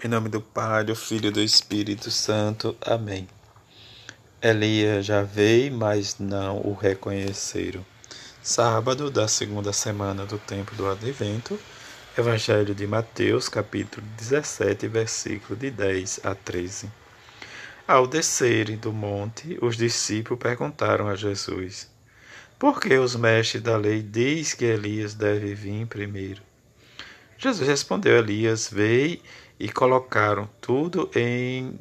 Em nome do Pai, do Filho e do Espírito Santo. Amém. Elias já veio, mas não o reconheceram. Sábado da segunda semana do tempo do Advento, Evangelho de Mateus, capítulo 17, versículo de 10 a 13. Ao descerem do monte, os discípulos perguntaram a Jesus: Por que os mestres da lei diz que Elias deve vir primeiro? Jesus respondeu: Elias veio e colocaram tudo em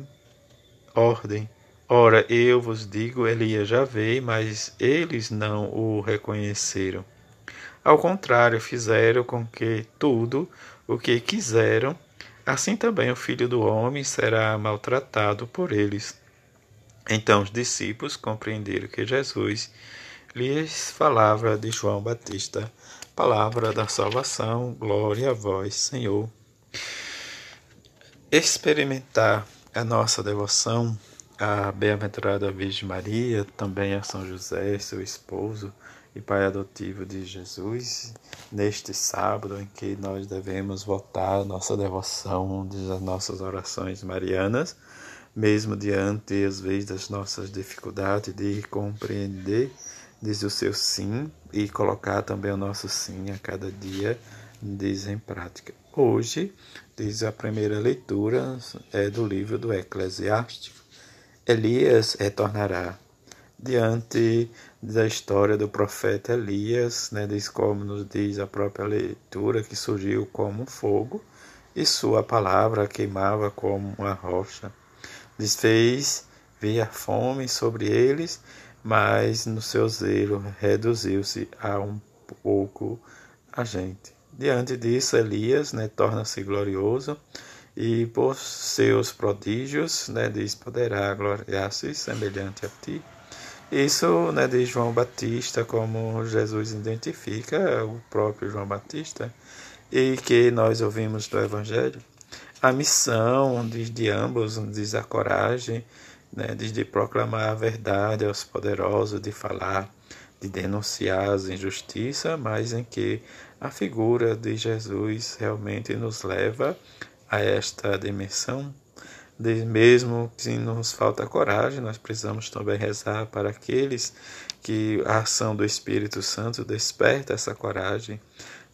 ordem. Ora, eu vos digo, Elias já veio, mas eles não o reconheceram. Ao contrário, fizeram com que tudo o que quiseram, assim também o filho do homem será maltratado por eles. Então os discípulos compreenderam que Jesus lhes falava de João Batista, palavra da salvação, glória a vós, Senhor. Experimentar a nossa devoção à bem-aventurada Virgem Maria, também a São José, seu esposo e pai adotivo de Jesus, neste sábado em que nós devemos voltar nossa devoção, das nossas orações marianas, mesmo diante, às vezes, das nossas dificuldades de compreender diz o seu sim e colocar também o nosso sim a cada dia diz em prática. Hoje, diz a primeira leitura é do livro do Eclesiástico. Elias retornará. Diante da história do profeta Elias, né, diz como nos diz a própria leitura, que surgiu como fogo e sua palavra queimava como uma rocha. Desfez vir a fome sobre eles, mas no seu zelo reduziu-se a um pouco a gente. Diante disso, Elias né, torna-se glorioso e por seus prodígios, né, diz, poderá gloriar-se semelhante a ti. Isso né, de João Batista, como Jesus identifica o próprio João Batista, e que nós ouvimos do Evangelho. A missão diz, de ambos diz a coragem, né, de proclamar a verdade aos poderosos, de falar de denunciar as injustiças, mas em que a figura de Jesus realmente nos leva a esta dimensão. De mesmo que nos falta coragem, nós precisamos também rezar para aqueles que a ação do Espírito Santo desperta essa coragem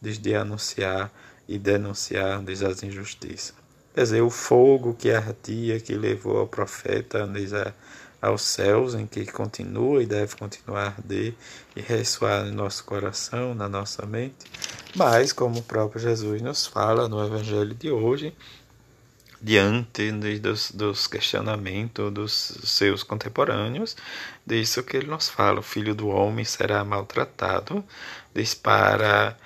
de anunciar e denunciar as injustiças. Quer dizer, o fogo que ardia, que levou ao profeta aos céus, em que continua e deve continuar a arder e ressoar no nosso coração, na nossa mente. Mas, como o próprio Jesus nos fala no Evangelho de hoje, diante dos, dos questionamentos dos seus contemporâneos, disso que ele nos fala: o filho do homem será maltratado, diz para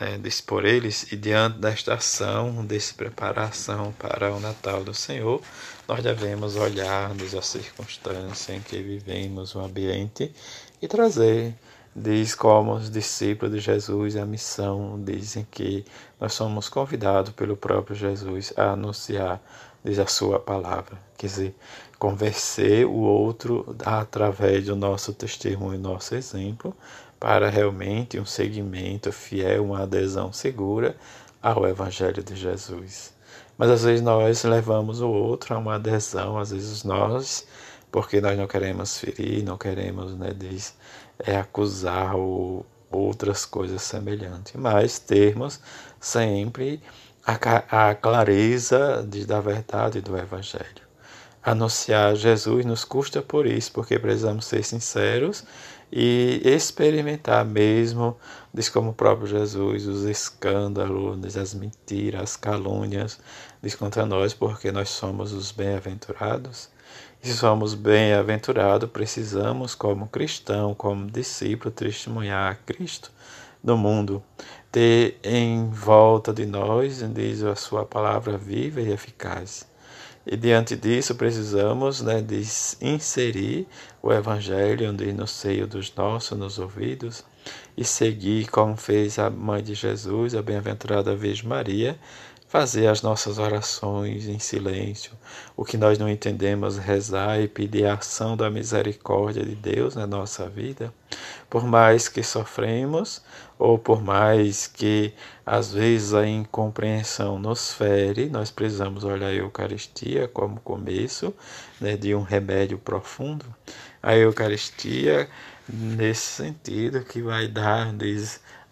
né, dispor eles, e diante desta ação, dessa preparação para o Natal do Senhor, nós devemos olhar-nos a circunstância em que vivemos, o ambiente, e trazer, diz como os discípulos de Jesus, a missão, dizem que nós somos convidados pelo próprio Jesus a anunciar, diz a sua palavra, quer dizer, convencer o outro através do nosso testemunho, nosso exemplo, para realmente um seguimento fiel, uma adesão segura ao Evangelho de Jesus. Mas às vezes nós levamos o outro a uma adesão, às vezes nós, porque nós não queremos ferir, não queremos, né, diz, é, acusar ou outras coisas semelhantes, mas termos sempre a, a clareza de, da verdade do Evangelho. Anunciar Jesus nos custa por isso, porque precisamos ser sinceros e experimentar mesmo, diz como o próprio Jesus, os escândalos, as mentiras, as calúnias, diz contra nós, porque nós somos os bem-aventurados. E se somos bem-aventurados, precisamos, como cristão, como discípulo, testemunhar a Cristo no mundo, ter em volta de nós, diz a sua palavra viva e eficaz. E diante disso precisamos né, de inserir o Evangelho no seio dos nossos, nos ouvidos, e seguir como fez a mãe de Jesus, a bem-aventurada Virgem Maria, fazer as nossas orações em silêncio, o que nós não entendemos, rezar e pedir a ação da misericórdia de Deus na nossa vida, por mais que sofremos ou por mais que às vezes a incompreensão nos fere, nós precisamos olhar a Eucaristia como começo né, de um remédio profundo. A Eucaristia, nesse sentido, que vai dar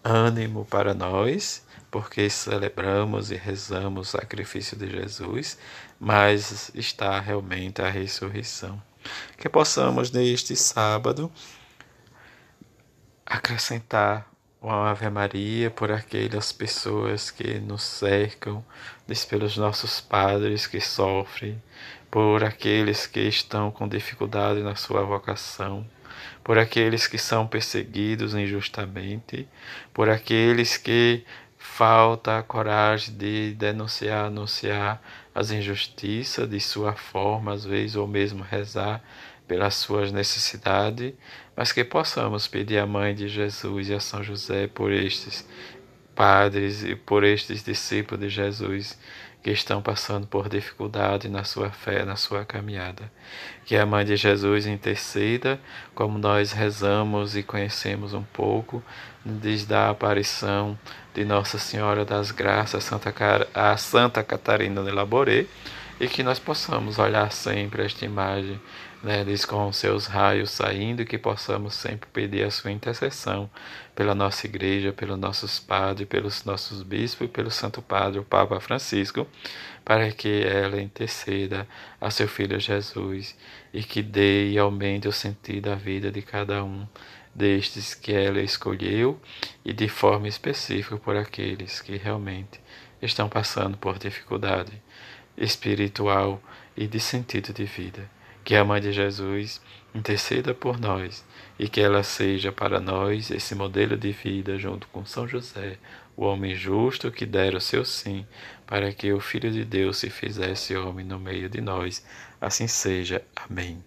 ânimo para nós porque celebramos e rezamos o sacrifício de Jesus, mas está realmente a ressurreição. Que possamos neste sábado acrescentar uma Ave Maria por aquelas pessoas que nos cercam, pelos nossos padres que sofrem, por aqueles que estão com dificuldade na sua vocação, por aqueles que são perseguidos injustamente, por aqueles que falta a coragem de denunciar, anunciar as injustiças de sua forma, às vezes, ou mesmo rezar pelas suas necessidades, mas que possamos pedir à Mãe de Jesus e a São José por estes padres e por estes discípulos de Jesus que estão passando por dificuldade na sua fé, na sua caminhada. Que a Mãe de Jesus interceda, como nós rezamos e conhecemos um pouco, desde a aparição de Nossa Senhora das Graças, Santa Car a Santa Catarina de Laboré, e que nós possamos olhar sempre esta imagem né, diz com seus raios saindo, e que possamos sempre pedir a sua intercessão pela nossa igreja, pelos nossos padres, pelos nossos bispos e pelo Santo Padre, o Papa Francisco, para que ela interceda a seu Filho Jesus e que dê e aumente o sentido da vida de cada um destes que ela escolheu e de forma específica por aqueles que realmente estão passando por dificuldade espiritual e de sentido de vida. Que a Mãe de Jesus interceda por nós e que ela seja para nós esse modelo de vida junto com São José, o homem justo que dera o seu sim para que o Filho de Deus se fizesse homem no meio de nós. Assim seja. Amém.